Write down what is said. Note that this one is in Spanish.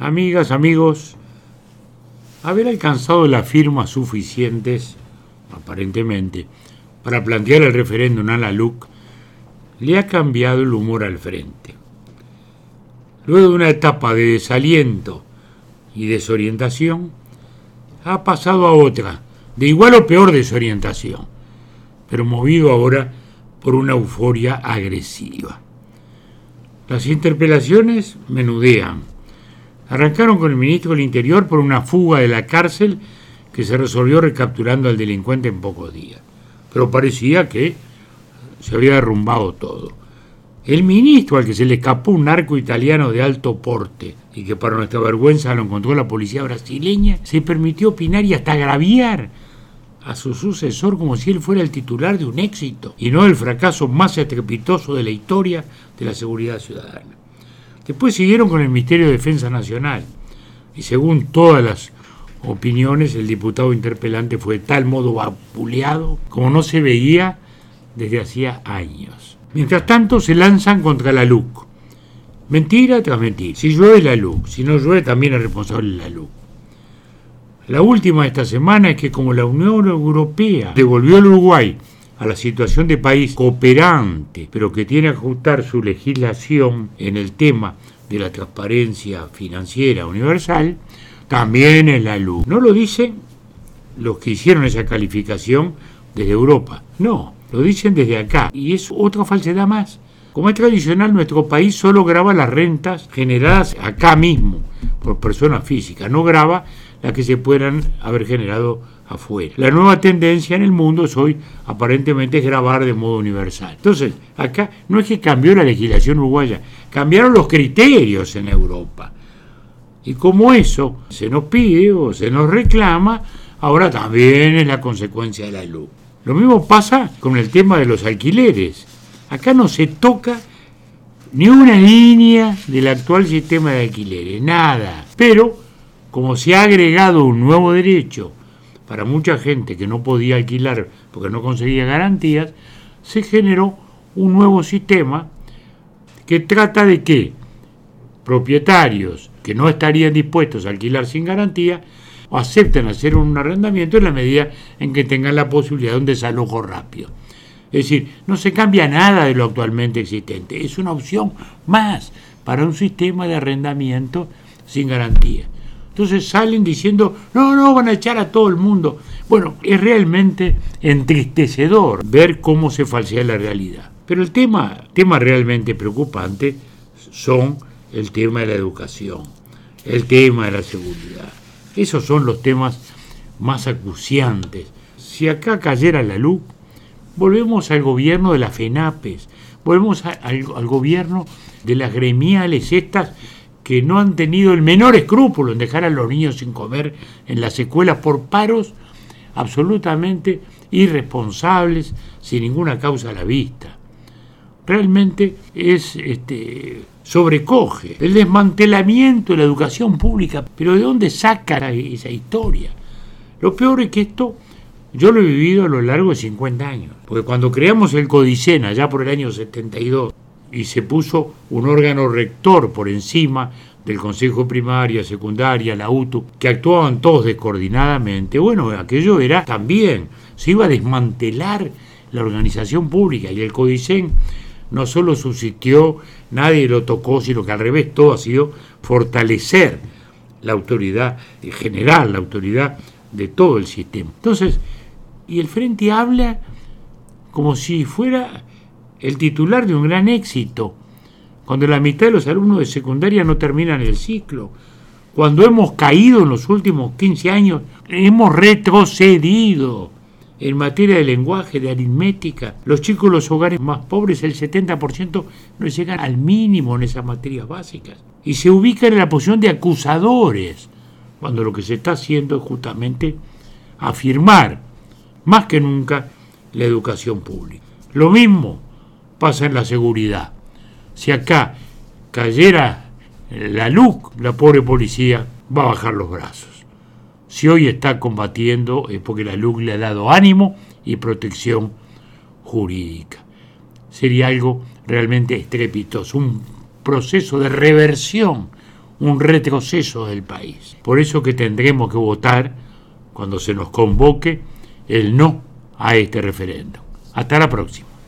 Amigas, amigos, haber alcanzado las firmas suficientes, aparentemente, para plantear el referéndum a la LUC, le ha cambiado el humor al frente. Luego de una etapa de desaliento y desorientación, ha pasado a otra, de igual o peor desorientación, pero movido ahora por una euforia agresiva. Las interpelaciones menudean Arrancaron con el ministro del Interior por una fuga de la cárcel que se resolvió recapturando al delincuente en pocos días. Pero parecía que se había derrumbado todo. El ministro al que se le escapó un narco italiano de alto porte y que para nuestra vergüenza lo encontró la policía brasileña, se permitió opinar y hasta agraviar a su sucesor como si él fuera el titular de un éxito y no el fracaso más estrepitoso de la historia de la seguridad ciudadana. Después siguieron con el Ministerio de Defensa Nacional y según todas las opiniones el diputado interpelante fue de tal modo vapuleado como no se veía desde hacía años. Mientras tanto se lanzan contra la LUC. Mentira tras mentira. Si llueve la LUC, si no llueve también es responsable la LUC. La última de esta semana es que como la Unión Europea devolvió al Uruguay a la situación de país cooperante, pero que tiene que ajustar su legislación en el tema de la transparencia financiera universal, también es la luz. No lo dicen los que hicieron esa calificación desde Europa, no, lo dicen desde acá. Y es otra falsedad más. Como es tradicional, nuestro país solo graba las rentas generadas acá mismo por personas físicas, no graba las que se puedan haber generado afuera. La nueva tendencia en el mundo es hoy aparentemente es grabar de modo universal. Entonces, acá no es que cambió la legislación uruguaya, cambiaron los criterios en Europa. Y como eso se nos pide o se nos reclama, ahora también es la consecuencia de la luz. Lo mismo pasa con el tema de los alquileres. Acá no se toca ni una línea del actual sistema de alquileres, nada. Pero, como se ha agregado un nuevo derecho para mucha gente que no podía alquilar porque no conseguía garantías, se generó un nuevo sistema que trata de que propietarios que no estarían dispuestos a alquilar sin garantía acepten hacer un arrendamiento en la medida en que tengan la posibilidad de un desalojo rápido. Es decir, no se cambia nada de lo actualmente existente, es una opción más para un sistema de arrendamiento sin garantía. Entonces salen diciendo, no, no, van a echar a todo el mundo. Bueno, es realmente entristecedor ver cómo se falsea la realidad. Pero el tema, tema realmente preocupante son el tema de la educación, el tema de la seguridad. Esos son los temas más acuciantes. Si acá cayera la luz, volvemos al gobierno de las FENAPES, volvemos al, al gobierno de las gremiales estas que no han tenido el menor escrúpulo en dejar a los niños sin comer en las escuelas por paros absolutamente irresponsables, sin ninguna causa a la vista. Realmente es este, sobrecoge el desmantelamiento de la educación pública, pero ¿de dónde saca esa historia? Lo peor es que esto yo lo he vivido a lo largo de 50 años, porque cuando creamos el Codicena, ya por el año 72, y se puso un órgano rector por encima del Consejo Primaria, Secundaria, la UTU, que actuaban todos descoordinadamente. Bueno, aquello era también, se iba a desmantelar la organización pública y el Codicen no solo subsistió, nadie lo tocó, sino que al revés todo ha sido fortalecer la autoridad general, la autoridad de todo el sistema. Entonces, y el Frente habla como si fuera el titular de un gran éxito, cuando la mitad de los alumnos de secundaria no terminan el ciclo, cuando hemos caído en los últimos 15 años, hemos retrocedido en materia de lenguaje, de aritmética. Los chicos de los hogares más pobres, el 70% no llegan al mínimo en esas materias básicas. Y se ubican en la posición de acusadores, cuando lo que se está haciendo es justamente afirmar, más que nunca, la educación pública. Lo mismo pasa en la seguridad. Si acá cayera la luz, la pobre policía va a bajar los brazos. Si hoy está combatiendo es porque la luz le ha dado ánimo y protección jurídica. Sería algo realmente estrepitoso, un proceso de reversión, un retroceso del país. Por eso que tendremos que votar, cuando se nos convoque, el no a este referéndum. Hasta la próxima.